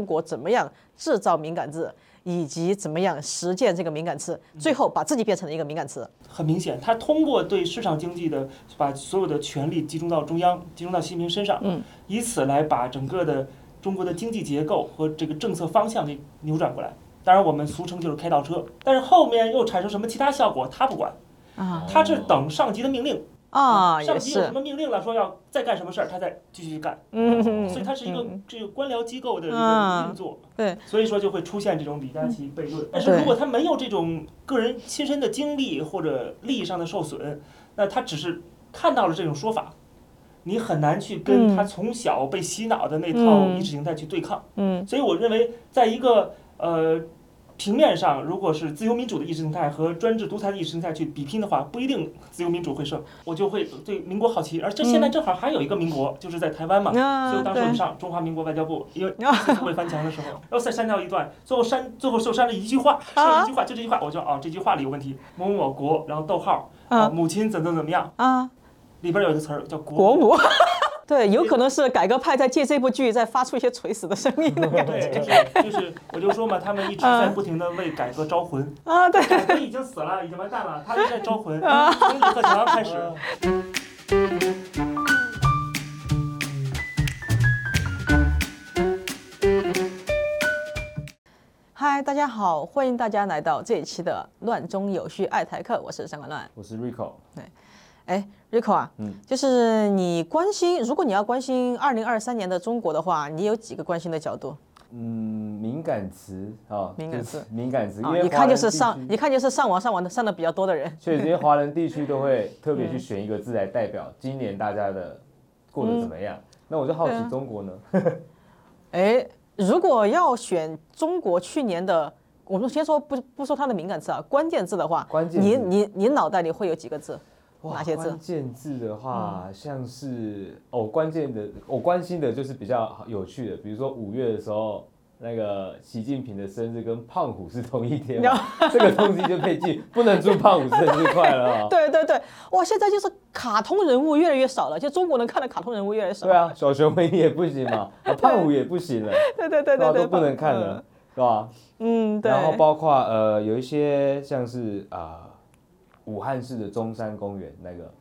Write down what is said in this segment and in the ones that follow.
中国怎么样制造敏感字，以及怎么样实践这个敏感词，最后把自己变成了一个敏感词。很明显，他通过对市场经济的把所有的权力集中到中央，集中到习近平身上，嗯，以此来把整个的中国的经济结构和这个政策方向给扭转过来。当然，我们俗称就是开倒车。但是后面又产生什么其他效果，他不管，啊，他是等上级的命令。啊，上级有什么命令了，说要再干什么事儿，他再继续去干。嗯，所以它是一个这个官僚机构的一个运作。对，所以说就会出现这种李佳琦悖论。但是如果他没有这种个人亲身的经历或者利益上的受损，那他只是看到了这种说法，你很难去跟他从小被洗脑的那套意识形态去对抗。嗯，所以我认为，在一个呃。平面上，如果是自由民主的意识形态和专制独裁的意识形态去比拼的话，不一定自由民主会胜。我就会对民国好奇，而这现在正好还有一个民国，就是在台湾嘛。所以当时我们上中华民国外交部，因为会翻墙的时候，然后再删掉一段，最后删，最后就删了一句话，删了一句话，就这句话，我就哦，这句话里有问题。某某国，然后逗号，啊，母亲怎怎怎么样啊？里边有一个词儿叫国母。对，有可能是改革派在借这部剧在发出一些垂死的声音的感觉。对，就是就是，我就说嘛，他们一直在不停的为改革招魂。啊，对。改革已经死了，已经完蛋了，他们在招魂。从李克强开始。嗨，大家好，欢迎大家来到这一期的《乱中有序爱台客》，我是上官乱，我是 Rico。对。哎，Rico 啊，嗯，就是你关心，如果你要关心二零二三年的中国的话，你有几个关心的角度？嗯，敏感词啊，敏感词，敏感词，因为一看就是上，一看就是上网上网的上的比较多的人。所以这些华人地区都会 特别去选一个字来代表今年大家的过得怎么样。那我就好奇中国呢？哎，如果要选中国去年的，我们先说不不说它的敏感词啊，关键字的话，关键，你你你脑袋里会有几个字？哪些字？关键字的话，像是哦，关键的我关心的就是比较有趣的，比如说五月的时候，那个习近平的生日跟胖虎是同一天，这个东西就可以记，不能祝胖虎生日快乐。对对对，哇，现在就是卡通人物越来越少了，就中国能看的卡通人物越来越少。对啊，小熊维尼也不行嘛，胖虎也不行了。对对对对，都不能看了，是吧？嗯，对。然后包括呃，有一些像是啊。武汉市的中山公园那个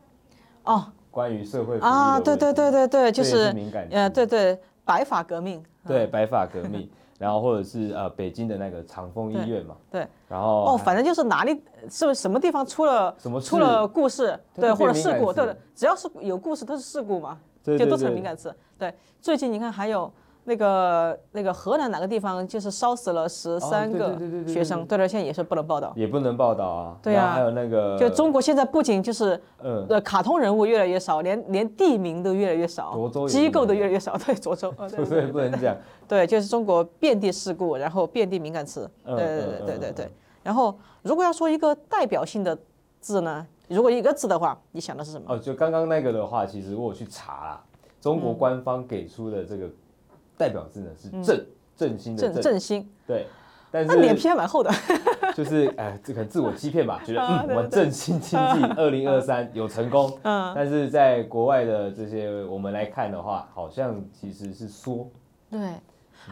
哦，关于社会啊，对对对对对，就是敏感呃，对对，白发革命，对白发革命，然后或者是呃北京的那个长峰医院嘛，对，然后哦，反正就是哪里是不是什么地方出了什么出了故事，对，或者事故，对，只要是有故事都是事故嘛，就都成敏感词。对，最近你看还有。那个那个河南哪个地方就是烧死了十三个学生，对对，现在也是不能报道，也不能报道啊。对啊，还有那个，就中国现在不仅就是呃卡通人物越来越少，连连地名都越来越少，机构都越来越少。对，涿州，对对不能讲。对，就是中国遍地事故，然后遍地敏感词。对对对对对对。然后如果要说一个代表性的字呢，如果一个字的话，你想的是什么？哦，就刚刚那个的话，其实我去查了，中国官方给出的这个。代表字呢是振，振兴的振，振兴。对，但是脸皮还蛮厚的，就是哎，这可能自我欺骗吧，觉得嗯，我们振兴经济，二零二三有成功。嗯，但是在国外的这些我们来看的话，好像其实是缩。对。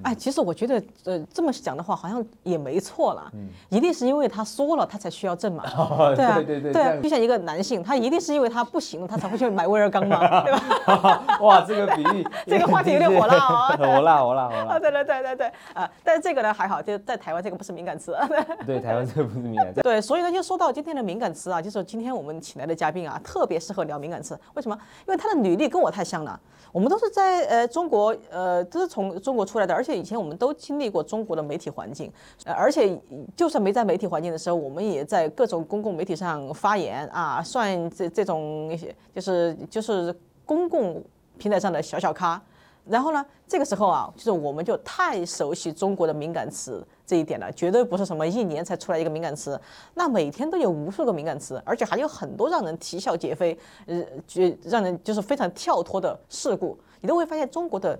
哎，其实我觉得，呃，这么讲的话好像也没错了。嗯，一定是因为他说了，他才需要证嘛。对啊，对对对，对就像一个男性，他一定是因为他不行了，他才会去买威尔刚嘛，对吧？哇，这个比喻，这个话题有点火辣啊！火辣，火辣，火辣。对对对对对，啊，但是这个呢还好，就在台湾这个不是敏感词。对，台湾这个不是敏感词。对，所以呢，就说到今天的敏感词啊，就是今天我们请来的嘉宾啊，特别适合聊敏感词。为什么？因为他的履历跟我太像了。我们都是在呃中国，呃都是从中国出来的，而且以前我们都经历过中国的媒体环境，呃，而且就算没在媒体环境的时候，我们也在各种公共媒体上发言啊，算这这种一些就是就是公共平台上的小小咖。然后呢，这个时候啊，就是我们就太熟悉中国的敏感词这一点了，绝对不是什么一年才出来一个敏感词，那每天都有无数个敏感词，而且还有很多让人啼笑皆非，呃，就让人就是非常跳脱的事故，你都会发现中国的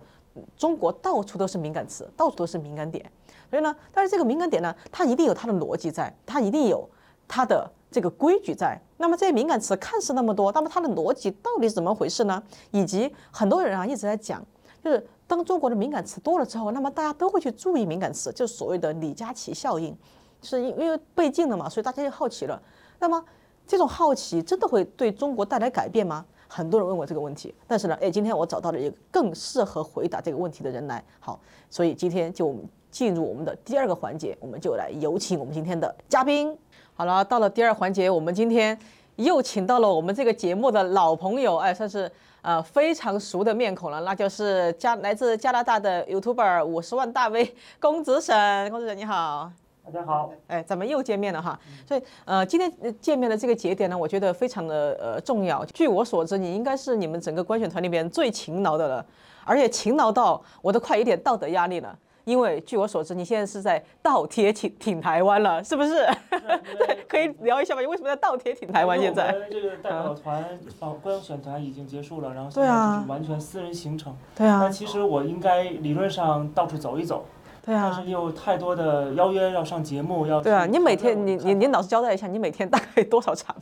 中国到处都是敏感词，到处都是敏感点。所以呢，但是这个敏感点呢，它一定有它的逻辑在，它一定有它的这个规矩在。那么这些敏感词看似那么多，那么它的逻辑到底是怎么回事呢？以及很多人啊一直在讲。就是当中国的敏感词多了之后，那么大家都会去注意敏感词，就是所谓的李佳琦效应，是因因为被禁了嘛，所以大家就好奇了。那么这种好奇真的会对中国带来改变吗？很多人问我这个问题，但是呢，哎，今天我找到了一个更适合回答这个问题的人来。好，所以今天就进入我们的第二个环节，我们就来有请我们今天的嘉宾。好了，到了第二环节，我们今天又请到了我们这个节目的老朋友，哎，算是呃非常熟的面孔了，那就是加来自加拿大的 YouTuber 五十万大 V 公子沈，公子沈你好。大家好，哎，咱们又见面了哈。所以，呃，今天见面的这个节点呢，我觉得非常的呃重要。据我所知，你应该是你们整个观选团里边最勤劳的了，而且勤劳到我都快有点道德压力了。因为据我所知，你现在是在倒贴挺挺台湾了，是不是？对，可以聊一下吧？你为什么在倒贴挺台湾？现在？这个代表团啊观选团已经结束了，然后现在就是完全私人行程。对啊。那其实我应该理论上到处走一走。对啊，但是有太多的邀约要上节目，要。对啊，你每天你你你老实交代一下，你每天大概多少场？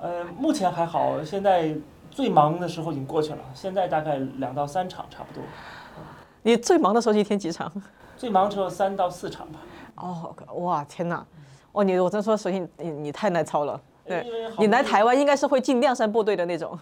呃，目前还好，现在最忙的时候已经过去了，现在大概两到三场差不多。你最忙的时候一天几场？最忙的时候三到四场吧。哦，哇，天哪！哦，你我真说，首先你你太耐操了。对，你来台湾应该是会进亮山部队的那种。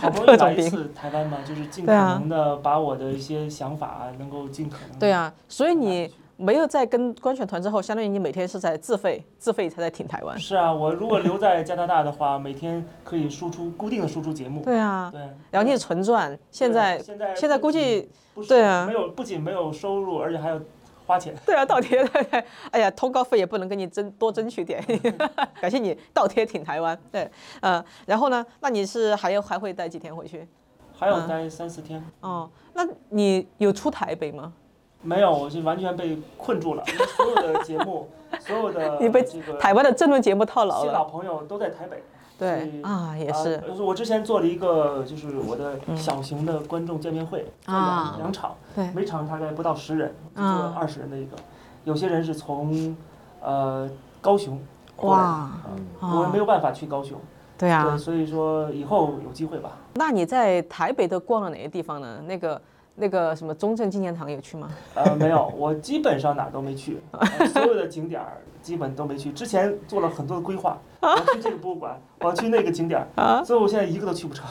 好不容易来一次台湾嘛，就是尽可能的把我的一些想法能够尽可能。对啊，所以你没有在跟观选团之后，相当于你每天是在自费，自费才在挺台湾。是啊，我如果留在加拿大的话，每天可以输出固定的输出节目。对啊。对。然后你也纯赚，现在现在现在估计对啊，没有不仅没有收入，而且还有。花钱对啊，倒贴对对，哎呀，通告费也不能跟你争多争取点，感谢你倒贴挺台湾，对，呃，然后呢，那你是还要还会待几天回去？还有待三四天。哦，那你有出台北吗？没有，我就完全被困住了，所有的节目，所有的 你被台湾的政论节目套牢了。新老朋友都在台北。对啊，也是。我之前做了一个，就是我的小型的观众见面会，两两场，每场大概不到十人，做二十人的一个。有些人是从呃高雄过来，我没有办法去高雄。对啊。所以说以后有机会吧。那你在台北都逛了哪些地方呢？那个那个什么中正纪念堂有去吗？呃，没有，我基本上哪都没去，所有的景点儿。基本都没去，之前做了很多的规划，我要去这个博物馆，我要去那个景点儿，所以我现在一个都去不成。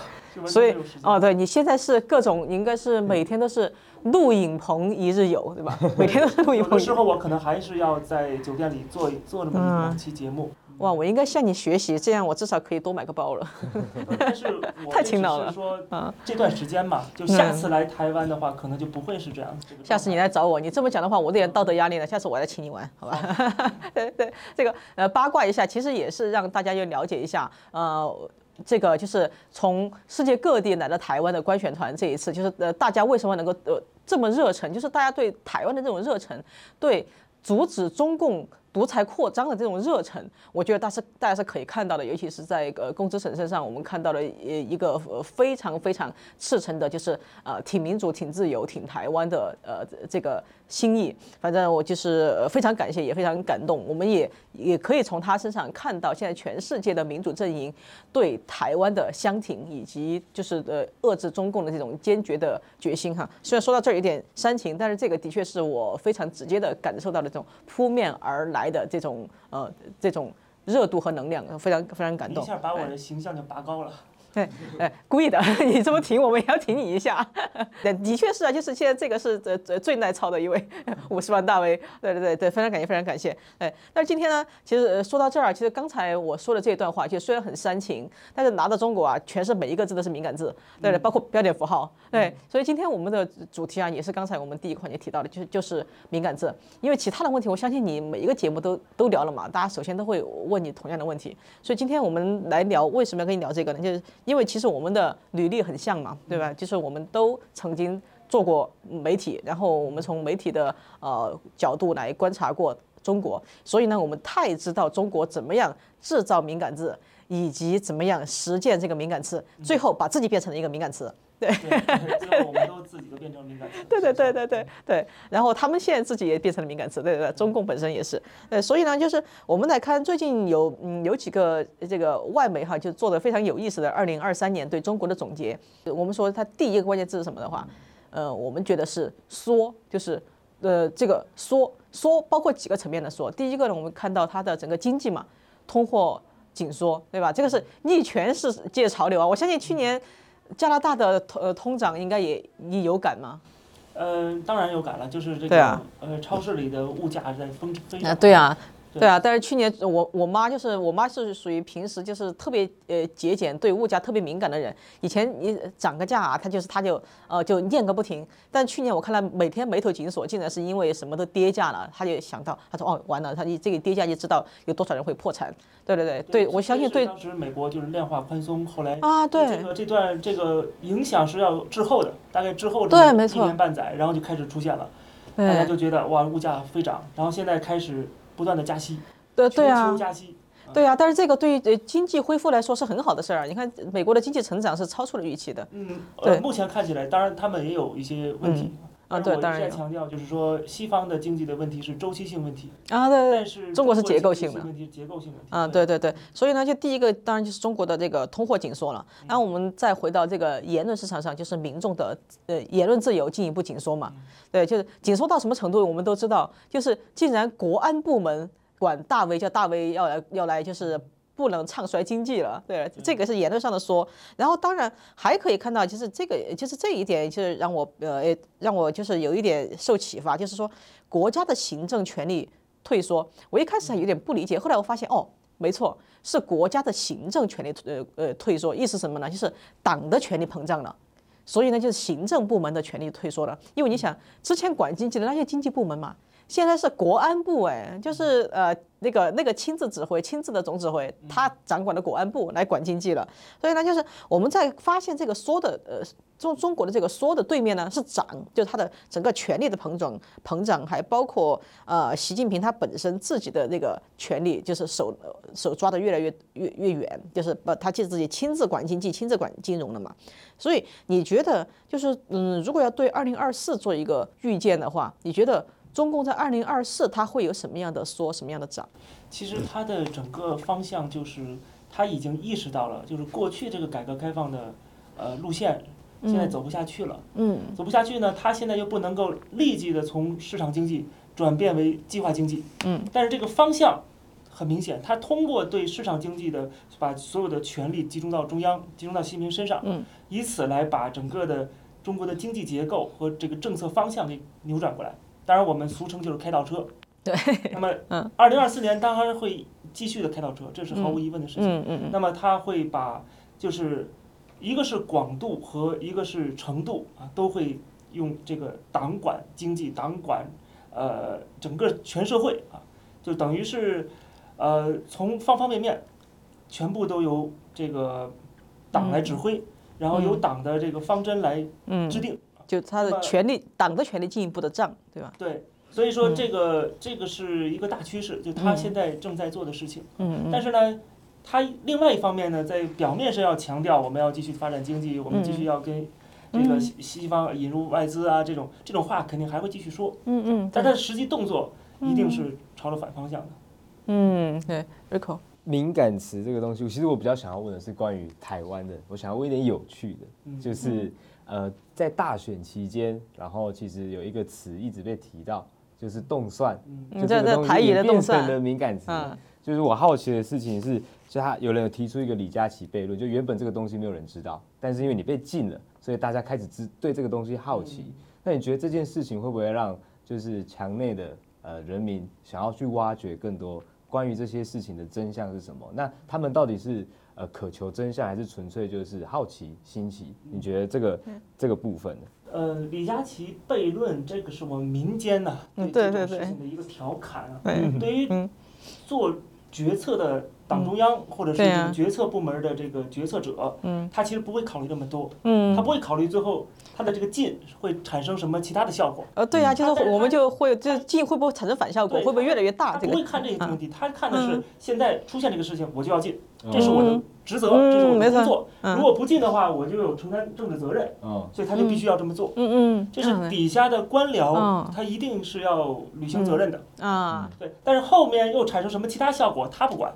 所以哦，对你现在是各种，你应该是每天都是录影棚一日游，对吧？每天都是录影棚。有的时候我可能还是要在酒店里做做那么一两期节目。哇，我应该向你学习，这样我至少可以多买个包了。但是太勤劳了。说这段时间嘛，就下次来台湾的话，可能就不会是这样。下次你来找我，你这么讲的话，我有点道德压力了。下次我来请你玩，好吧？对对，这个呃八卦一下，其实也是让大家要了解一下。呃，这个就是从世界各地来到台湾的观选团，这一次就是呃大家为什么能够呃这么热忱，就是大家对台湾的这种热忱，对阻止中共。独裁扩张的这种热忱，我觉得大家是大家是可以看到的，尤其是在呃龚子沈身上，我们看到了一个呃非常非常赤诚的，就是呃挺民主、挺自由、挺台湾的呃这个心意。反正我就是非常感谢，也非常感动。我们也也可以从他身上看到，现在全世界的民主阵营对台湾的相挺，以及就是呃遏制中共的这种坚决的决心哈。虽然说到这儿有点煽情，但是这个的确是我非常直接的感受到的这种扑面而来。的这种呃这种热度和能量，非常非常感动。一下把我的形象就拔高了。对，哎，故意的，你这么挺，我们也要挺你一下。对，的确是啊，就是现在这个是最最最耐操的一位五十万大 V。对对对对，非常感谢，非常感谢。哎，但是今天呢，其实说到这儿，其实刚才我说的这段话，其实虽然很煽情，但是拿到中国啊，全是每一个字都是敏感字，对对，包括标点符号。对，所以今天我们的主题啊，也是刚才我们第一个环节提到的，就是就是敏感字。因为其他的问题，我相信你每一个节目都都聊了嘛，大家首先都会问你同样的问题。所以今天我们来聊，为什么要跟你聊这个呢？就是。因为其实我们的履历很像嘛，对吧？就是我们都曾经做过媒体，然后我们从媒体的呃角度来观察过中国，所以呢，我们太知道中国怎么样制造敏感字，以及怎么样实践这个敏感词，最后把自己变成了一个敏感词。对，最后我们都自己都变成敏感词。对对对对对对，然后他们现在自己也变成了敏感词，对对对，中共本身也是。呃，所以呢，就是我们来看最近有嗯有几个这个外媒哈，就做的非常有意思的二零二三年对中国的总结。我们说它第一个关键字是什么的话，呃，我们觉得是缩，就是呃这个缩缩包括几个层面的缩。第一个呢，我们看到它的整个经济嘛，通货紧缩，对吧？这个是逆全世界潮流啊！我相信去年加拿大的通呃通胀应该也也有感吗？呃，当然有感了，就是这个、啊、呃超市里的物价在疯飞涨。啊，对啊。对啊，但是去年我我妈就是我妈是属于平时就是特别呃节俭，对物价特别敏感的人。以前你涨个价啊，她就是她就呃就念个不停。但去年我看她每天眉头紧锁，竟然是因为什么都跌价了，她就想到，她说哦完了，她一这个跌价就知道有多少人会破产。对对对对，我相信对。当时美国就是量化宽松，后来啊对这个这段这个影响是要滞后的，大概滞后对没错一年半载，然后就开始出现了，大家就觉得哇物价飞涨，然后现在开始不断的加息。对对啊，加息对啊，但是这个对于呃经济恢复来说是很好的事儿。你看美国的经济成长是超出了预期的。嗯，呃，目前看起来，当然他们也有一些问题。啊，对，当然。我一再强调，就是说西方的经济的问题是周期性问题。啊，对对。但是中国是结构性的。问题结构性问题。啊，对对对。所以呢，就第一个当然就是中国的这个通货紧缩了。然后我们再回到这个言论市场上，就是民众的呃言论自由进一步紧缩嘛。对，就是紧缩到什么程度，我们都知道，就是竟然国安部门。管大 V 叫大 V 要来要来，就是不能唱衰经济了。对，这个是言论上的说。然后当然还可以看到，就是这个就是这一点，就是让我呃让我就是有一点受启发，就是说国家的行政权力退缩。我一开始还有点不理解，后来我发现哦，没错，是国家的行政权力呃呃退缩。意思什么呢？就是党的权力膨胀了，所以呢就是行政部门的权力退缩了。因为你想之前管经济的那些经济部门嘛。现在是国安部哎，就是呃那个那个亲自指挥、亲自的总指挥，他掌管的国安部来管经济了。所以呢，就是我们在发现这个缩的呃中中国的这个缩的对面呢是涨，就是它的整个权力的膨胀膨胀，还包括呃习近平他本身自己的那个权力，就是手手抓的越来越越越远，就是把他就自己亲自管经济、亲自管金融了嘛。所以你觉得就是嗯，如果要对二零二四做一个预见的话，你觉得？中共在二零二四，它会有什么样的缩，什么样的涨？其实它的整个方向就是，它已经意识到了，就是过去这个改革开放的呃路线，现在走不下去了。嗯，走不下去呢，它现在又不能够立即的从市场经济转变为计划经济。嗯，但是这个方向很明显，它通过对市场经济的把所有的权力集中到中央，集中到习近平身上，嗯，以此来把整个的中国的经济结构和这个政策方向给扭转过来。当然，我们俗称就是开倒车。对。那么，二零二四年当然会继续的开倒车，这是毫无疑问的事情。嗯嗯嗯。那么，他会把，就是一个是广度和一个是程度啊，都会用这个党管经济，党管呃整个全社会啊，就等于是呃从方方面面，全部都由这个党来指挥，然后由党的这个方针来制定。就他的权力，党的权力进一步的涨，对吧？对，所以说这个、嗯、这个是一个大趋势，就他现在正在做的事情。嗯，但是呢，他另外一方面呢，在表面上要强调我们要继续发展经济，我们继续要跟这个西西方引入外资啊，这种这种话肯定还会继续说。嗯嗯。但他的实际动作一定是朝着反方向的。嗯，对，Rico。敏感词这个东西，其实我比较想要问的是关于台湾的，我想要问一点有趣的，就是。呃，在大选期间，然后其实有一个词一直被提到，就是动算，嗯、就这个台语的动算的敏感词。嗯、就是我好奇的事情是，就他有人有提出一个李佳琦悖论，就原本这个东西没有人知道，但是因为你被禁了，所以大家开始知对这个东西好奇。嗯、那你觉得这件事情会不会让就是墙内的呃人民想要去挖掘更多关于这些事情的真相是什么？那他们到底是？呃，渴求真相还是纯粹就是好奇、新奇？你觉得这个、嗯、这个部分呢？呃，李佳琦悖论，这个是我们民间呐、啊、对这种事情的一个调侃啊。对对对对于做决策的党中央或者是决策部门的这个决策者，嗯，他其实不会考虑那么多，嗯，他不会考虑最后他的这个进会产生什么其他的效果。呃，对呀、啊，就是我们就会就进会不会产生反效果，会不会越来越大？他不会看这些问题，他看的是现在出现这个事情，我就要禁。这是我的职责，这是我的工作。如果不进的话，我就有承担政治责任。所以他就必须要这么做。嗯嗯，这是底下的官僚，他一定是要履行责任的。啊，对。但是后面又产生什么其他效果，他不管。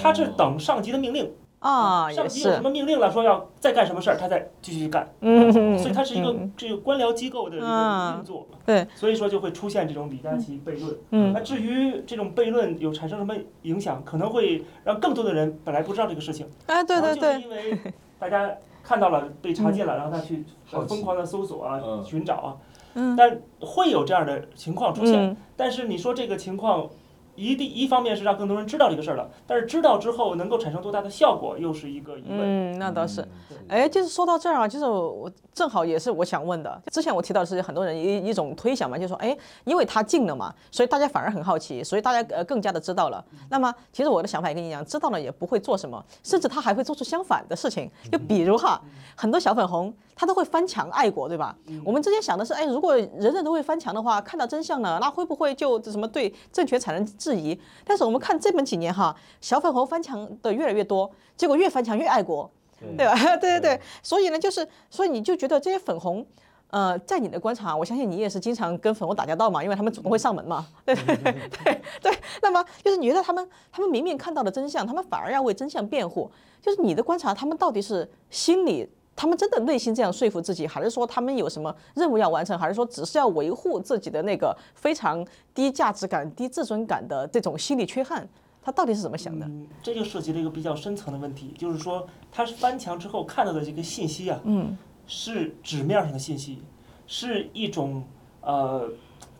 他是等上级的命令。啊，上级有什么命令了，说要再干什么事儿，他再继续去干。嗯，所以它是一个嗯这个官僚机构的一个啊运作。对，所以说就会出现这种李佳琦悖论。嗯那至于这种悖论有产生什么影响，可能会让更多的人本来不知道这个事情，哎，对对对，因为大家看到了被查禁了，然后他去疯狂的搜索啊、嗯寻找啊，嗯但会有这样的情况出现。嗯但是你说这个情况。一定一方面是让更多人知道这个事儿了，但是知道之后能够产生多大的效果，又是一个疑问。嗯，那倒是。嗯哎，就是说到这儿啊，就是我我正好也是我想问的。之前我提到的是很多人一一种推想嘛，就是说，哎，因为他禁了嘛，所以大家反而很好奇，所以大家呃更加的知道了。那么其实我的想法也跟你一样，知道了也不会做什么，甚至他还会做出相反的事情。就比如哈，很多小粉红他都会翻墙爱国，对吧？我们之前想的是，哎，如果人人都会翻墙的话，看到真相呢，那会不会就什么对政权产生质疑？但是我们看这么几年哈，小粉红翻墙的越来越多，结果越翻墙越爱国。对吧？对对对，所以呢，就是所以你就觉得这些粉红，呃，在你的观察，我相信你也是经常跟粉红打交道嘛，因为他们主动会上门嘛，对对对对对。那么就是你觉得他们他们明明看到了真相，他们反而要为真相辩护，就是你的观察，他们到底是心里，他们真的内心这样说服自己，还是说他们有什么任务要完成，还是说只是要维护自己的那个非常低价值感、低自尊感的这种心理缺憾？他到底是怎么想的？嗯，这就涉及了一个比较深层的问题，就是说他是翻墙之后看到的这个信息啊，嗯，是纸面上的信息，是一种呃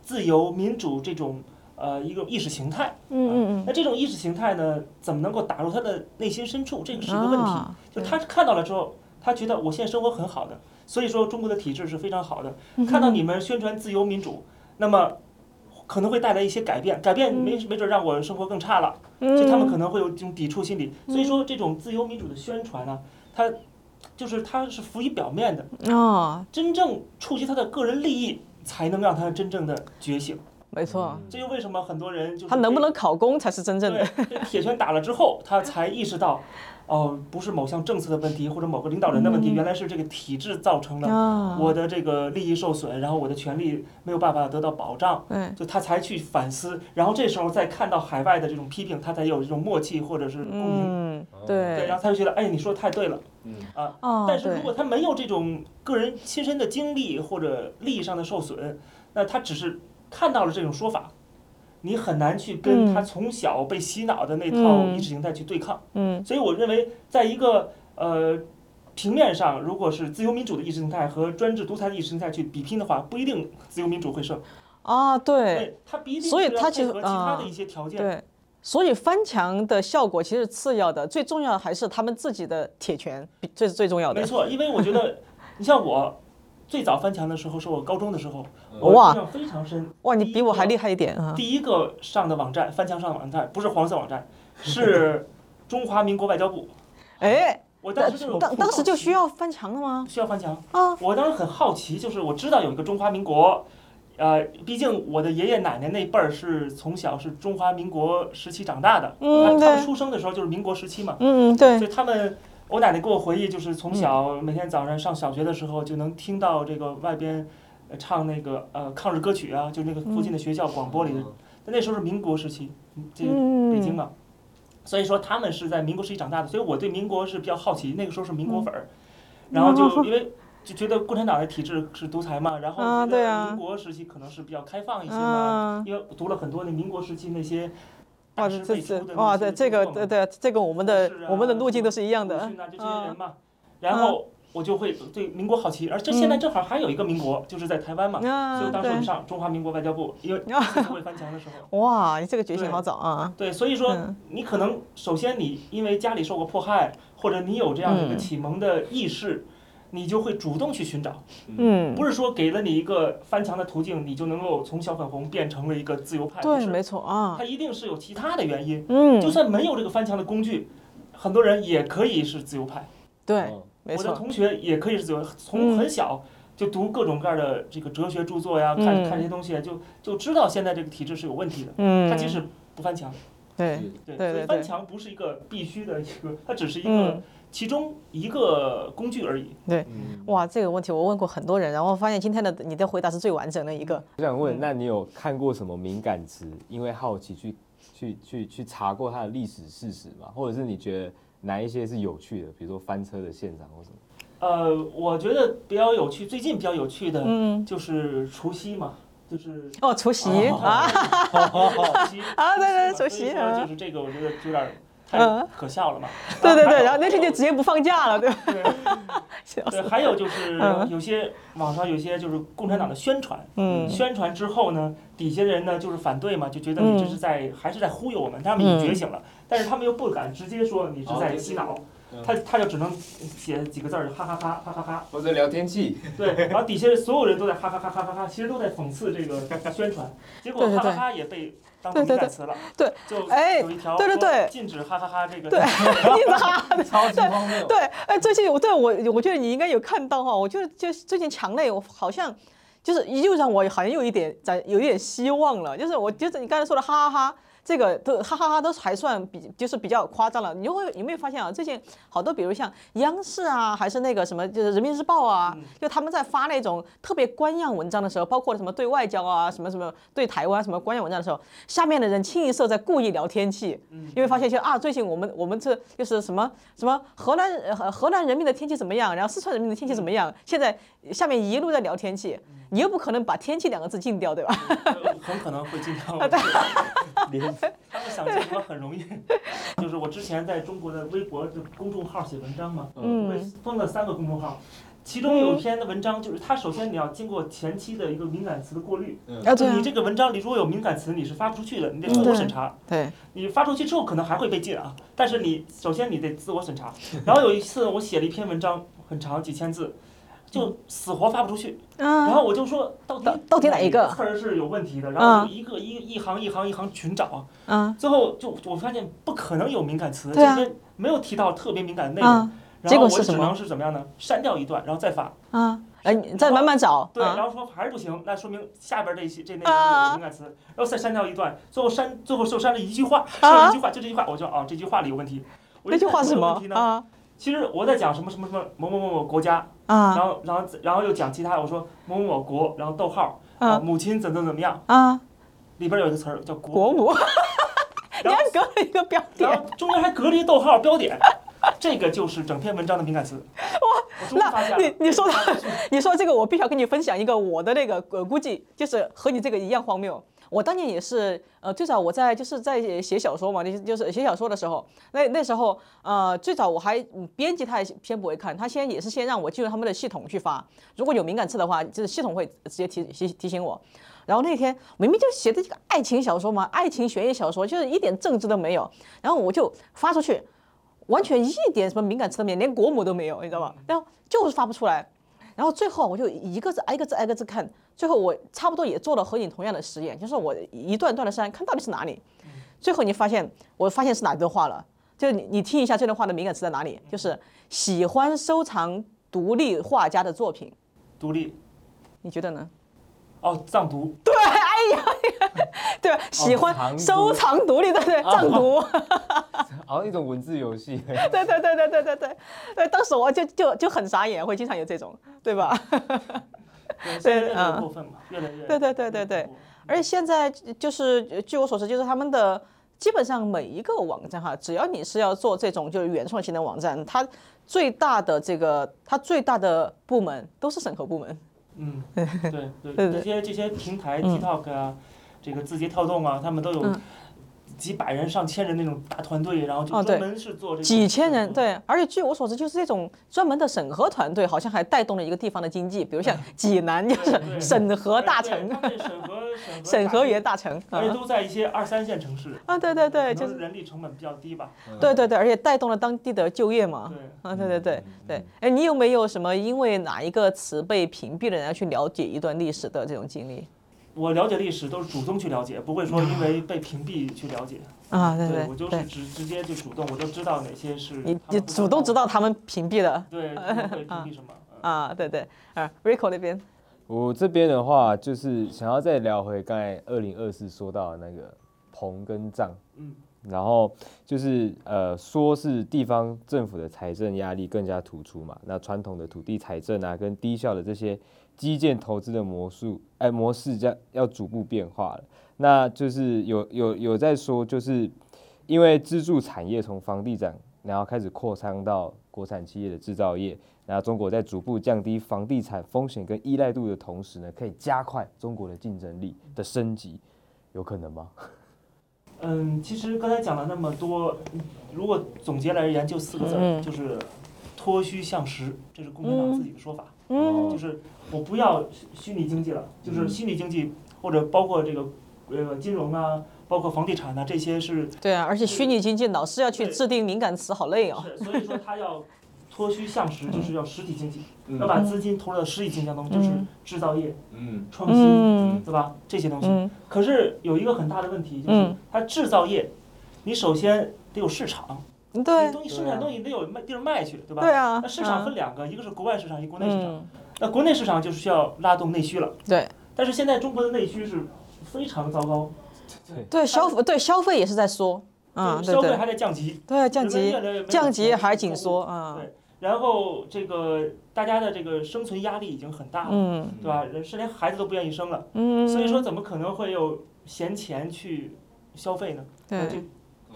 自由民主这种呃一个意识形态。嗯嗯嗯。那这种意识形态呢，怎么能够打入他的内心深处？这个是一个问题。啊就他看到了之后，他觉得我现在生活很好的，所以说中国的体制是非常好的。嗯看到你们宣传自由民主，那么可能会带来一些改变，改变没没准让我生活更差了。嗯就他们可能会有这种抵触心理，所以说这种自由民主的宣传呢，它就是它是浮于表面的，哦，真正触及他的个人利益，才能让他真正的觉醒。没错，这就为什么很多人就是他能不能考公才是真正的。对铁拳打了之后，他才意识到，哦，不是某项政策的问题或者某个领导人的问题，原来是这个体制造成了啊，我的这个利益受损，然后我的权利没有办法得到保障。对，就他才去反思，然后这时候再看到海外的这种批评，他才有这种默契或者是共鸣，嗯，对，对，然后他就觉得，哎，你说的太对了。嗯。啊。哦，但是如果他没有这种个人亲身的经历或者利益上的受损，那他只是看到了这种说法，你很难去跟他从小被洗脑的那套嗯意识形态去对抗。嗯所以我认为，在一个呃平面上，如果是自由民主的意识形态和专制独裁的意识形态去比拼的话，不一定自由民主会胜。啊，对对，它必定所以是要它其实其他的啊一些条件。对，所以翻墙的效果其实是次要的，最重要的还是他们自己的铁拳，这是最重要的。没错，因为我觉得，你像我最早翻墙的时候，是我高中的时候，嗯我哇印象非常深。哇，你比我还厉害。一点啊！第一个上的网站，翻墙上的网站不是黄色网站，是 中华民国外交部。哎，我当时就有当当时就需要要翻墙了吗？需要翻墙。啊，我当时很好奇，就是我知道有一个中华民国，呃，毕竟我的爷爷奶奶那辈儿是从小是中华民国时期长大的，嗯他们出生的时候就是民国时期嘛，嗯，对所，以他们，我奶奶给我回忆，就是从小嗯。每天早上上小学的时候就能听到这个外边呃唱那个呃抗日歌曲啊，就那个附近的学校广播里的，但那时候是民国时期，这个北京嗯，嘛，所以说他们是在民国时期长大的，所以我对民国是比较好奇，那个时候是民国粉嗯。儿，然后就因为就觉得共产党的体制是独裁嘛，然后觉得啊。对啊民国时期可能是比较开放一些嘛，啊，因为读了很多那民国时期那些大哇，师这这哇，对这个对对，这个我们的啊我们的路径都是一样的啊这些啊。人嘛，然后我就会对民国好奇，而这现在正好还有一个民国，就是在台湾嘛，所以当时我们，上中华民国外交部，因为会翻墙的时候，哇，你这个觉醒好早啊！对，所以说嗯。你可能首先你因为家里受过迫害，或者你有这样的一个嗯。启蒙的意识，你就会主动去寻找，嗯，不是说给了你一个翻墙的途径，你就能够从小粉红变成了一个自由派，不对，没错啊。它，一定是有其他的原因，嗯。就，算没有这个翻墙的工具，很多人也可以是自由派。对，嗯没错，我的同学也可以是自由，从很小就读各种各样的这个哲学著作呀，看嗯。看这些东西，就就知道现在这个体制是有问题的。嗯。他，即使不翻墙，对，对，对对所以翻墙不是一个必须的一个，它只是一个嗯，其中一个工具而已。对哇，这个问题我问过很多人，然后发现今天的你的回答是最完整的一个。我想问，嗯那你有看过什么敏感词？因为好奇去去去去查过它的历史事实吗？或者是你觉得哪一些是有趣的？比如说翻车的现场或什么？呃，我觉得比较有趣，最近比较有趣的，嗯，就是除夕嘛，就是哦，除夕啊，除夕啊，对对，除夕就是这个，我觉得有点太可笑了嘛。对对对，然后那天就直接不放假了，对。对，还有就是有些网上有些就是共产党的宣传，嗯，宣传之后呢，底下的人呢就是反对嘛，就觉得你这是在还是在忽悠我们，他们已经觉醒了，但是他们又不敢直接说你是在洗脑。他他就只能写几个字儿，哈哈哈，哈哈哈，我在聊天气。对，然后底下所有人都在哈哈哈，哈哈哈，其实都在讽刺这个宣传，结果哈哈哈也被当成敏感词了。对，就哎，有一条对对对，禁止哈哈哈这个。对，禁止哈哈，超级荒谬。对，哎，最近我对我我觉得你应该有看到哈，我觉得就最近墙内我好像就是又让我好像有一点在有一点希望了，就是我就是你刚才说的哈哈哈。这个都哈哈哈都还算比就是比较夸张了，你会有没有发现啊？最近好多，比如像央视啊，还是那个什么，就是人民日报啊，就他们在发那种特别官样文章的时候，包括什么对外交啊，什么什么对台湾什么官样文章的时候，下面的人清一色在故意聊天气，因为发现就啊，最近我们我们这就是什么什么河南呃河南人民的天气怎么样，然后四川人民的天气怎么样，现在下面一路在聊天气。你又不可能把“天气”两个字禁掉，对吧？很可能会禁掉。他们想禁什么很容易，就是我之前在中国的微博的公众号写文章嘛，嗯，封了三个公众号，其中有一篇的文章就是它首先你要经过前期的一个敏感词的过滤，嗯，你这个文章里如果有敏感词，你是发不出去的，你得自我审查。对，你发出去之后可能还会被禁啊，但是你首先你得自我审查。然后有一次我写了一篇文章，很长几千字。就死活发不出去，然后我就说到底到底哪一个？词儿是有问题的，然后就一个一一行一行一行寻找，最后就我发现不可能有敏感词，这边没有提到特别敏感的内容，然后我只能是怎么样呢？删掉一段，然后再发，啊，哎，你再慢慢找，对，然后说还是不行，那说明下边这些这内容有敏感词，然后再删掉一段，最后删最后就删了一句话，删了一句话，就这句话，我就哦这句话里有问题，那句话是什么啊？其实我在讲什么什么什么某某某某国家啊，然后然后然后又讲其他，我说某某某国，然后逗号，啊，母亲怎怎怎么样，啊，里边有一个词儿叫国母，你还隔了一个标点，然后中间还隔了一个逗号标点，这个就是整篇文章的敏感词。哇，那你你说的，你说这个我必须要跟你分享一个我的那个呃估计，就是和你这个一样荒谬。我当年也是，呃，最早我在就是在写小说嘛，那就是写小说的时候，那那时候，呃，最早我还编辑他也先不会看，他先也是先让我进入他们的系统去发，如果有敏感词的话，就是系统会直接提提提醒我。然后那天明明就写的这个爱情小说嘛，爱情悬疑小说，就是一点政治都没有，然后我就发出去，完全一点什么敏感词都没有，连国母都没有，你知道吧？然后就是发不出来。然后最后我就一个字挨个字挨个字看，最后我差不多也做了和你同样的实验，就是我一段段的删，看到底是哪里。最后你发现，我发现是哪段话了？就你你听一下这段话的敏感词在哪里？就是喜欢收藏独立画家的作品。独立，你觉得呢？哦，藏独。对，哎呀，对，喜欢收藏独立的对藏独。好 像一种文字游戏。对对对对对对对，对，当时我就就就很傻眼，会经常有这种，对吧？对，嗯，过分嘛，越来越。对对对对对，而且现在就是据我所知，就是他们的基本上每一个网站哈，只要你是要做这种就是原创型的网站，它最大的这个它最大的部门都是审核部门。嗯，对对对，这些这些平台，TikTok 啊，这个字节跳动啊，他们都有。几百人、上千人那种大团队，然后就专门是做这个。几千人，对，而且据我所知，就是这种专门的审核团队，好像还带动了一个地方的经济，比如像济南就是审核大城，审核审核员大城，而且都在一些二三线城市。啊，对对对，就是人力成本比较低吧。对对对，而且带动了当地的就业嘛。对啊，对对对对，哎，你有没有什么因为哪一个词被屏蔽了，然后去了解一段历史的这种经历？我了解历史都是主动去了解，不会说因为被屏蔽去了解。啊，对对，我就是直直接就主动，我就知道哪些是。你你主动知道他们屏蔽的。对，会屏蔽什么？啊，对对，啊，Rico 那边。我这边的话，就是想要再聊回刚才二零二四说到的那个棚跟帐。嗯。然后就是呃，说是地方政府的财政压力更加突出嘛，那传统的土地财政啊，跟低效的这些。基建投资的模式，哎，模式将要逐步变化了。那就是有有有在说，就是因为支柱产业从房地产然后开始扩张到国产企业的制造业，然后中国在逐步降低房地产风险跟依赖度的同时呢，可以加快中国的竞争力的升级，有可能吗？嗯，其实刚才讲了那么多，如果总结来而言，就四个字，嗯、就是脱虚向实，这是共产党自己的说法。嗯，就是我不要虚拟经济了，就是虚拟经济或者包括这个呃金融啊。包括房地产啊，这些是。对啊，而且虚拟经济老是要去制定敏感词，好累哦。是，所以说他要脱虚向实，就是要实体经济，要把资金投入到实体经济当中，就是制造业、嗯，创新，对吧？这些东西。可是有一个很大的问题，就是它制造业，你首先得有市场，对，东西生产东西得有卖地儿卖去，对吧？对啊。那市场分两个，一个是国外市场，一个国内市场。那国内市场就是需要拉动内需了。对。但是现在中国的内需是非常糟糕。对消费，对消费也是在缩，啊，消费还在降级，对降级，降级还紧缩啊。对，然后这个大家的这个生存压力已经很大了，嗯，对吧？人是连孩子都不愿意生了，嗯，所以说怎么可能会有闲钱去消费呢？对，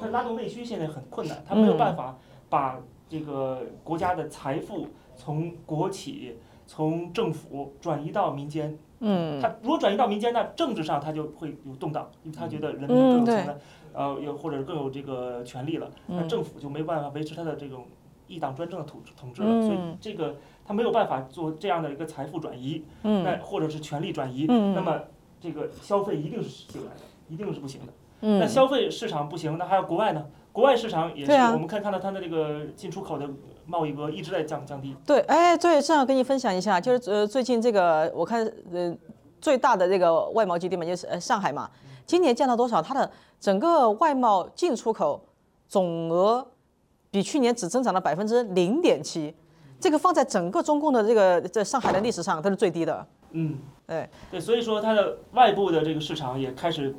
就他拉动内需现在很困难，他没有办法把这个国家的财富从国企、从政府转移到民间。嗯，他如果转移到民间，那政治上他就会有动荡，因为他觉得人民更有钱了，呃，又或者更有这个权利了，那政府就没办法维持他的这种一党专政的统统治了，所以这个他没有办法做这样的一个财富转移，那或者是权力转移，那么这个消费一定是起不来的，一定是不行的。那消费市场不行，那还有国外呢？国外市场也是，我们可以看到它的这个进出口的贸易额一直在降降低。对，哎，对，正好跟你分享一下，就是呃，最近这个我看呃最大的这个外贸基地嘛，就是呃上海嘛，今年降到多少？它的整个外贸进出口总额比去年只增长了百分之零点七，这个放在整个中共的这个在上海的历史上它是最低的。嗯，对对，所以说它的外部的这个市场也开始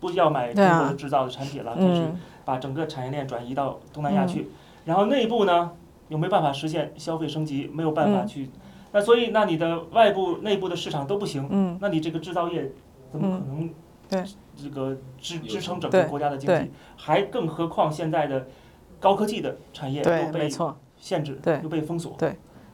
不要买中国的制造的产品了，开始。把整个产业链转移到东南亚去，嗯、然后内部呢又没办法实现消费升级，没有办法去，嗯、那所以那你的外部、内部的市场都不行，嗯、那你这个制造业怎么可能对这个支支撑整个国家的经济？还更何况现在的高科技的产业都被限制，又被封锁，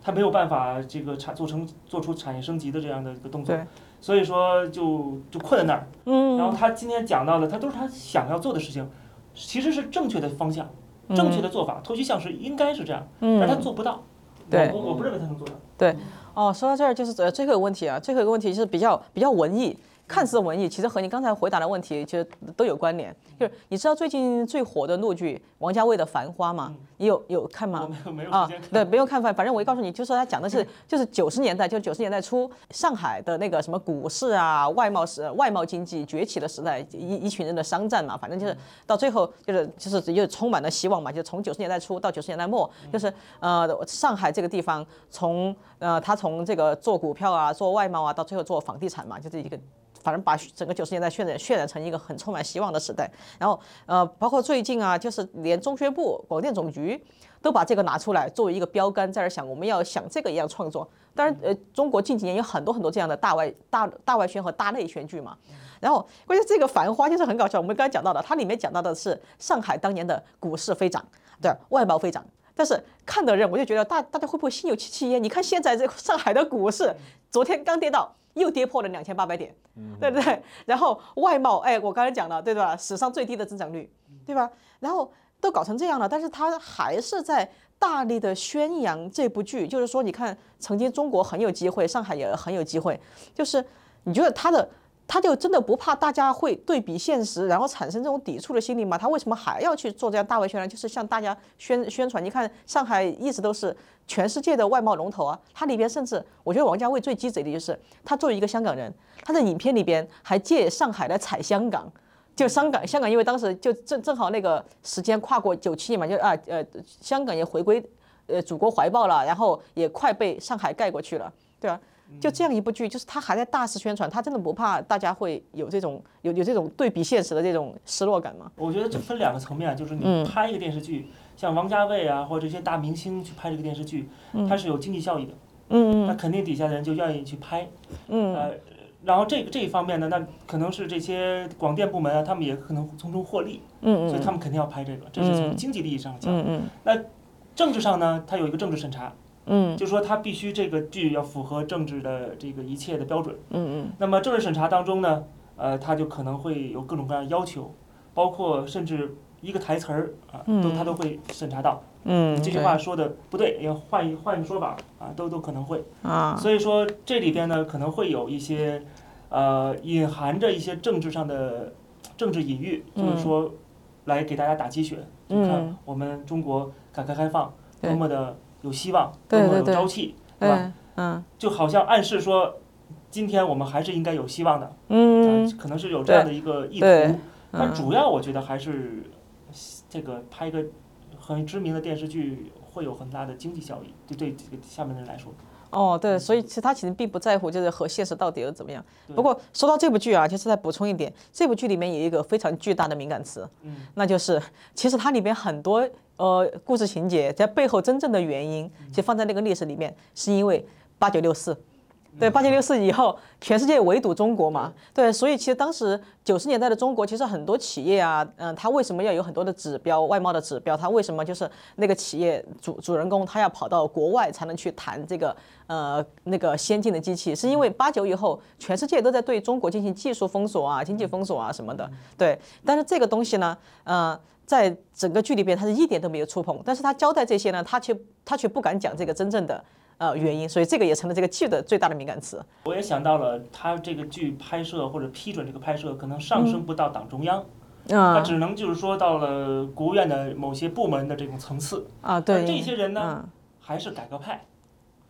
它没有办法这个产做成做出产业升级的这样的一个动作，所以说就就困在那儿。嗯、然后他今天讲到的，他都是他想要做的事情。其实是正确的方向，正确的做法，脱虚向实应该是这样，嗯、但他做不到。对，我我不认为他能做到。对，哦，说到这儿就是呃最后一个问题啊，最后一个问题就是比较比较文艺。看似文艺，其实和你刚才回答的问题其实都有关联。就是你知道最近最火的陆剧王家卫的《繁花》吗？你有有看吗？没有啊，对，没有看。反反正我一告诉你，就是他讲的是 就是九十年代，就九十年代初上海的那个什么股市啊、外贸时、外贸经济崛起的时代，一一群人的商战嘛。反正就是到最后就是就是又充满了希望嘛。就从九十年代初到九十年代末，就是呃上海这个地方从呃他从这个做股票啊、做外贸啊，到最后做房地产嘛，就这一个。反正把整个九十年代渲染渲染成一个很充满希望的时代，然后呃，包括最近啊，就是连中宣部、广电总局都把这个拿出来作为一个标杆，在这想我们要像这个一样创作。当然，呃，中国近几年有很多很多这样的大外大大外宣和大内宣剧嘛。然后关键这个《繁花》就是很搞笑，我们刚才讲到的，它里面讲到的是上海当年的股市飞涨，对，外贸飞涨。但是看的人我就觉得大大家会不会心有戚戚焉？你看现在这上海的股市，昨天刚跌到。又跌破了两千八百点，对不对？然后外贸，哎，我刚才讲了，对吧？史上最低的增长率，对吧？然后都搞成这样了，但是他还是在大力的宣扬这部剧，就是说，你看，曾经中国很有机会，上海也很有机会，就是你觉得他的。他就真的不怕大家会对比现实，然后产生这种抵触的心理吗？他为什么还要去做这样大外宣呢？就是向大家宣宣传。你看上海一直都是全世界的外贸龙头啊，它里边甚至我觉得王家卫最鸡贼的就是他作为一个香港人，他在影片里边还借上海来踩香港，就香港香港因为当时就正正好那个时间跨过九七年嘛，就啊呃香港也回归呃祖国怀抱了，然后也快被上海盖过去了，对吧？就这样一部剧，就是他还在大肆宣传，他真的不怕大家会有这种有有这种对比现实的这种失落感吗？我觉得这分两个层面，就是你拍一个电视剧，像王家卫啊或者这些大明星去拍这个电视剧，它是有经济效益的，嗯，那肯定底下的人就愿意去拍，嗯，呃，然后这个这一方面呢，那可能是这些广电部门啊，他们也可能从中获利，嗯嗯，所以他们肯定要拍这个，这是从经济利益上讲。嗯嗯，那政治上呢，它有一个政治审查，嗯，就是说它必须这个剧要符合政治的这个一切的标准，嗯嗯，那么政治审查当中呢，呃，它就可能会有各种各样的要求，包括甚至一个台词儿啊，都它都会审查到。嗯，这句话说的不对，要换一换一个说法啊，都都可能会。啊。所以说这里边呢，可能会有一些，呃，隐含着一些政治上的政治隐喻，就是说，来给大家打鸡血，就看我们中国改革开放多么的有希望，多么有朝气，对吧？嗯，就好像暗示说，今天我们还是应该有希望的。嗯，可能是有这样的一个意图，但主要我觉得还是这个拍一个。很知名的电视剧会有很大的经济效益，对对这个下面的人来说。哦，对，所以其实他其实并不在乎，就是和现实到底又怎么样。不过说到这部剧啊，就是再补充一点，这部剧里面有一个非常巨大的敏感词，嗯，那就是其实它里面很多呃故事情节在背后真正的原因，其实放在那个历史里面，是因为八九六四。对，八九六四以后，全世界围堵中国嘛。对，所以其实当时九十年代的中国，其实很多企业啊，嗯，他为什么要有很多的指标，外贸的指标？他为什么就是那个企业主主人公他要跑到国外才能去谈这个呃那个先进的机器？是因为八九以后，全世界都在对中国进行技术封锁啊、经济封锁啊什么的。对，但是这个东西呢，呃，在整个剧里边，他是一点都没有触碰。但是他交代这些呢，他却他却不敢讲这个真正的。呃，原因，所以这个也成了这个剧的最大的敏感词。我也想到了，他这个剧拍摄或者批准这个拍摄，可能上升不到党中央，他只能就是说到了国务院的某些部门的这种层次。啊，对。这些人呢，还是改革派。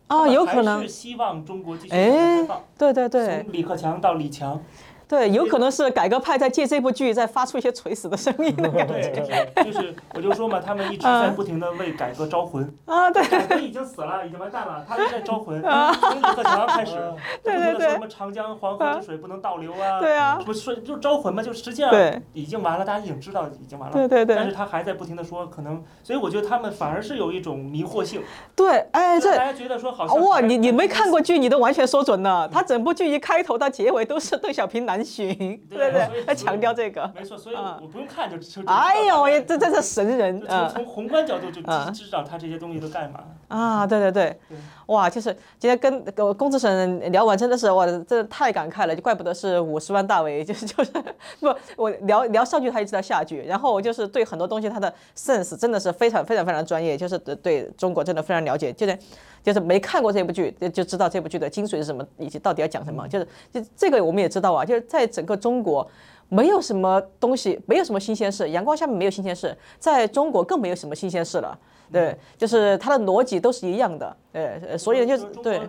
啊，有可能。还是希望中国继续开放。对对对。从李克强到李强。对，有可能是改革派在借这部剧在发出一些垂死的声音的感觉。对，就是我就说嘛，他们一直在不停的为改革招魂。啊，对。改革已经死了，已经完蛋了，他们在招魂。从李克强开始，不停的说什么长江黄河之水不能倒流啊。对啊。不是就招魂嘛，就实际上已经完了，大家已经知道已经完了。对对对。但是他还在不停的说，可能，所以我觉得他们反而是有一种迷惑性。对，哎，这大家觉得说好像。哇，你你没看过剧，你都完全说准了。他整部剧一开头到结尾都是邓小平南巡。对对，他强调这个，没错，所以我不用看就就。哎呦，这这是神人啊！从宏观角度就知知道他这些东西都干嘛。啊，对对对，哇，就是今天跟龚自审聊完，真的是哇，真的太感慨了，就怪不得是五十万大为，就是就是不，我聊聊上句他就知道下句，然后我就是对很多东西他的 sense 真的是非常非常非常专业，就是对中国真的非常了解，就是。就是没看过这部剧，就知道这部剧的精髓是什么，以及到底要讲什么。就是，就这个我们也知道啊，就是在整个中国，没有什么东西，没有什么新鲜事，阳光下面没有新鲜事，在中国更没有什么新鲜事了。对，就是它的逻辑都是一样的。对，所以就是对。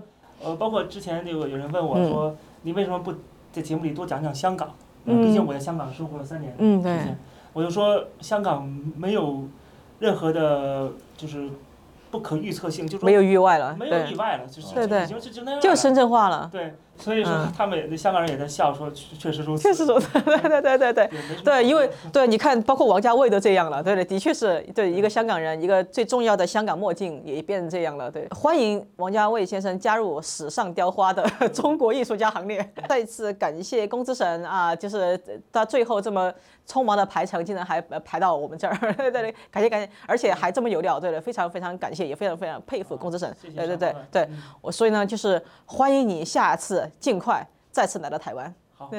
呃，包括之前那个有人问我说，你为什么不在节目里多讲讲香港？嗯，毕竟我在香港生活了三年。嗯，对。我就说香港没有任何的，就是。不可预测性，就没有意外了，没有意外了，就是对对，就深圳化了。对，所以说他们那香港人也在笑说，确实如此。确实如此，对对对对对。对，因为对，你看，包括王家卫都这样了，对对，的确是对一个香港人，一个最重要的香港墨镜也变成这样了。对，欢迎王家卫先生加入史上雕花的 中国艺术家行列。再次感谢龚自审啊，就是到最后这么。匆忙的排程竟然还排到我们这儿，对对对，感谢感谢，而且还这么有料，对对，非常非常感谢，也非常非常佩服龚自审，对对对对，我所以呢就是欢迎你下次尽快再次来到台湾，好，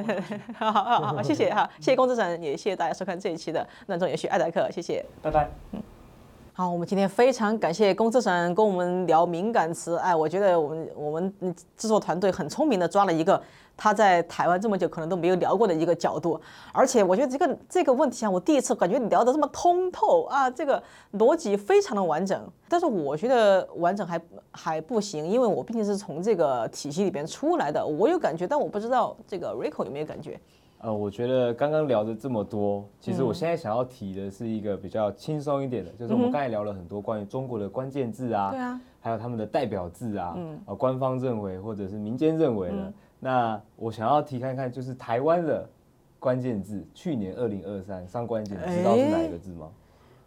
好好好好，谢谢 哈，谢谢龚志成，也谢谢大家收看这一期的《乱中有序爱台客》，谢谢，拜拜，嗯，好，我们今天非常感谢龚自审跟我们聊敏感词，哎，我觉得我们我们制作团队很聪明的抓了一个。他在台湾这么久，可能都没有聊过的一个角度，而且我觉得这个这个问题啊，我第一次感觉你聊得这么通透啊，这个逻辑非常的完整。但是我觉得完整还还不行，因为我毕竟是从这个体系里边出来的，我有感觉，但我不知道这个 Rico 有没有感觉。呃，我觉得刚刚聊的这么多，其实我现在想要提的是一个比较轻松一点的，就是我们刚才聊了很多关于中国的关键字啊，对啊，还有他们的代表字啊，嗯，呃，官方认为或者是民间认为的。那我想要提看看，就是台湾的关键字，去年二零二三上关键，知道是哪一个字吗？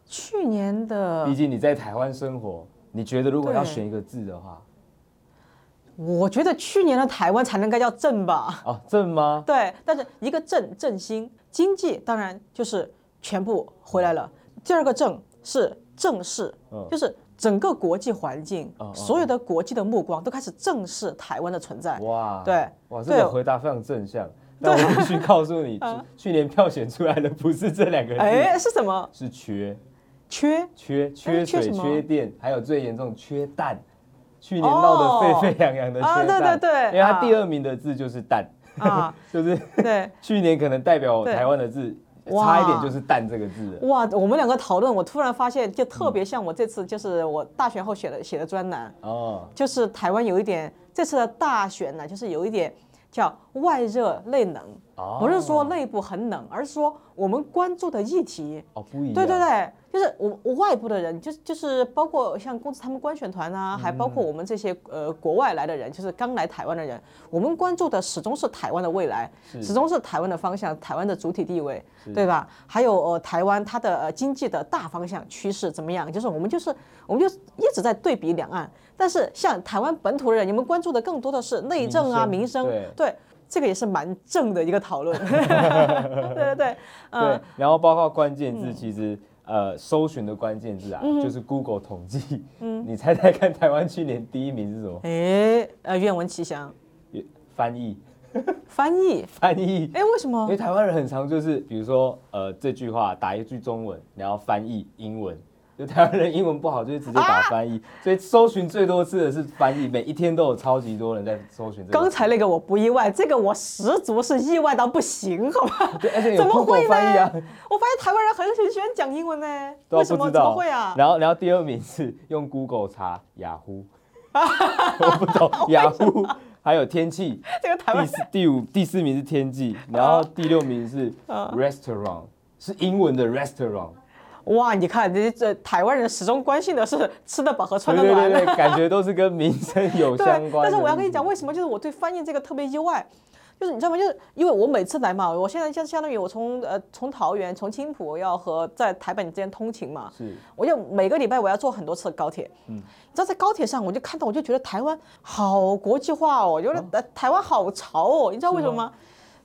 去年的，毕竟你在台湾生活，你觉得如果要选一个字的话，我觉得去年的台湾才能该叫正吧？哦，正吗？对，但是一个正振兴经济，当然就是全部回来了。第二个正是正视，嗯、就是整个国际环境，嗯、所有的国际的目光都开始正视台湾的存在。哇，对，哇，这个回答非常正向。但我必须告诉你，去年票选出来的不是这两个字，哎，是什么？是缺，缺，缺，缺水，缺电，还有最严重缺蛋。去年闹得沸沸扬扬的缺蛋，啊，对对对，因为它第二名的字就是蛋啊，就是对。去年可能代表台湾的字差一点就是蛋这个字。哇，我们两个讨论，我突然发现，就特别像我这次就是我大选后写的写的专栏哦，就是台湾有一点这次的大选呢，就是有一点叫外热内冷，不是说内部很冷，而是说我们关注的议题。哦不一样，对对对。就是我我外部的人，就就是包括像公司他们官选团啊，还包括我们这些呃国外来的人，就是刚来台湾的人，我们关注的始终是台湾的未来，始终是台湾的方向，台湾的主体地位，对吧？还有呃台湾它的呃经济的大方向趋势怎么样？就是我们就是我们就一直在对比两岸，但是像台湾本土的人，你们关注的更多的是内政啊民生，对，对，这个也是蛮正的一个讨论，对 对对，嗯，对，然后包括关键字其实。呃，搜寻的关键字啊，嗯、就是 Google 统计。嗯，你猜猜看，台湾去年第一名是什么？哎，呃，愿闻其详。翻译。翻译。翻译。哎，为什么？因为台湾人很常就是，比如说，呃，这句话打一句中文，然后翻译英文。就台湾人英文不好，就是直接打翻译，啊、所以搜寻最多次的是翻译，每一天都有超级多人在搜寻这个。刚才那个我不意外，这个我十足是意外到不行，好吧？对，而且有 Google 翻译啊。我发现台湾人很喜欢讲英文呢，都为什么？怎么会啊？然后，然后第二名是用 Google 查雅虎，我不懂 雅虎，还有天气。这个台湾第四、第五、第四名是天气，然后第六名是 restaurant，是英文的 restaurant。哇，你看这这台湾人始终关心的是吃得饱和穿得暖，对对对，感觉都是跟民生有 相关。但是我要跟你讲，为什么就是我对翻译这个特别意外，就是你知道吗？就是因为我每次来嘛，我现在就相当于我从呃从桃园从青浦要和在台北之间通勤嘛，是，我就每个礼拜我要坐很多次高铁，嗯，你知道在高铁上我就看到我就觉得台湾好国际化哦，觉得台湾好潮哦，你知道为什么吗？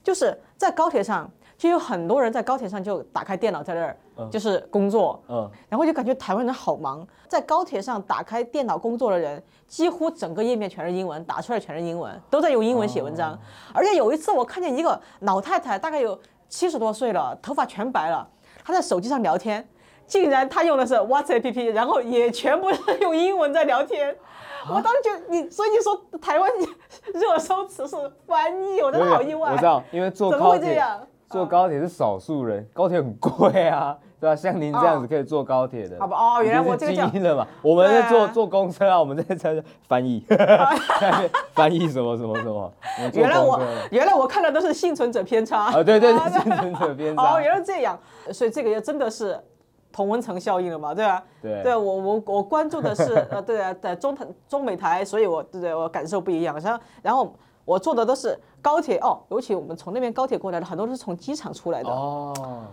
就是在高铁上。就有很多人在高铁上就打开电脑在那儿，就是工作，嗯，然后就感觉台湾人好忙，在高铁上打开电脑工作的人，几乎整个页面全是英文，打出来全是英文，都在用英文写文章。而且有一次我看见一个老太太，大概有七十多岁了，头发全白了，她在手机上聊天，竟然她用的是 WhatsApp APP，然后也全部是用英文在聊天。我当时就你，所以你说台湾 热搜词是翻译，我真的好意外。我知道，因为坐高铁。坐高铁是少数人，高铁很贵啊，对吧？像您这样子可以坐高铁的，好吧？哦，原来我这个基因了嘛。我们在坐坐公车啊，我们在在翻译，翻译什么什么什么。原来我原来我看的都是幸存者偏差啊，对对对，幸存者偏差。哦，原来这样，所以这个也真的是同温层效应了嘛，对吧？对，对我我我关注的是呃，对啊，在中台中美台，所以我对对我感受不一样。然后然后。我坐的都是高铁哦，尤其我们从那边高铁过来的很多都是从机场出来的哦。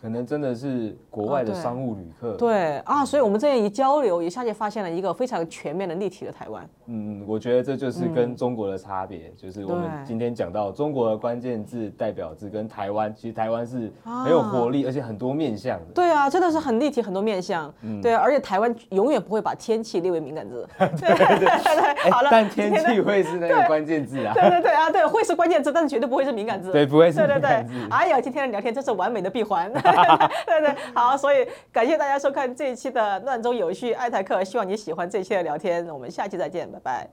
可能真的是国外的商务旅客，哦、对，对啊，所以我们这样一交流，一下就发现了一个非常全面的立体的台湾。嗯，我觉得这就是跟中国的差别，嗯、就是我们今天讲到中国的关键字代表字跟台湾，其实台湾是很有活力，啊、而且很多面向的。对啊，真的是很立体，很多面向。嗯，对，而且台湾永远不会把天气列为敏感字。对对 对，好了，但天气会是那个关键字啊。对对对啊，对，会是关键字，但是绝对不会是敏感字。对，不会是敏感字。哎呀，今天的聊天真是完美的闭环。对对，好，所以感谢大家收看这一期的乱中有序爱台客，希望你喜欢这一期的聊天，我们下期再见，拜拜。Bye.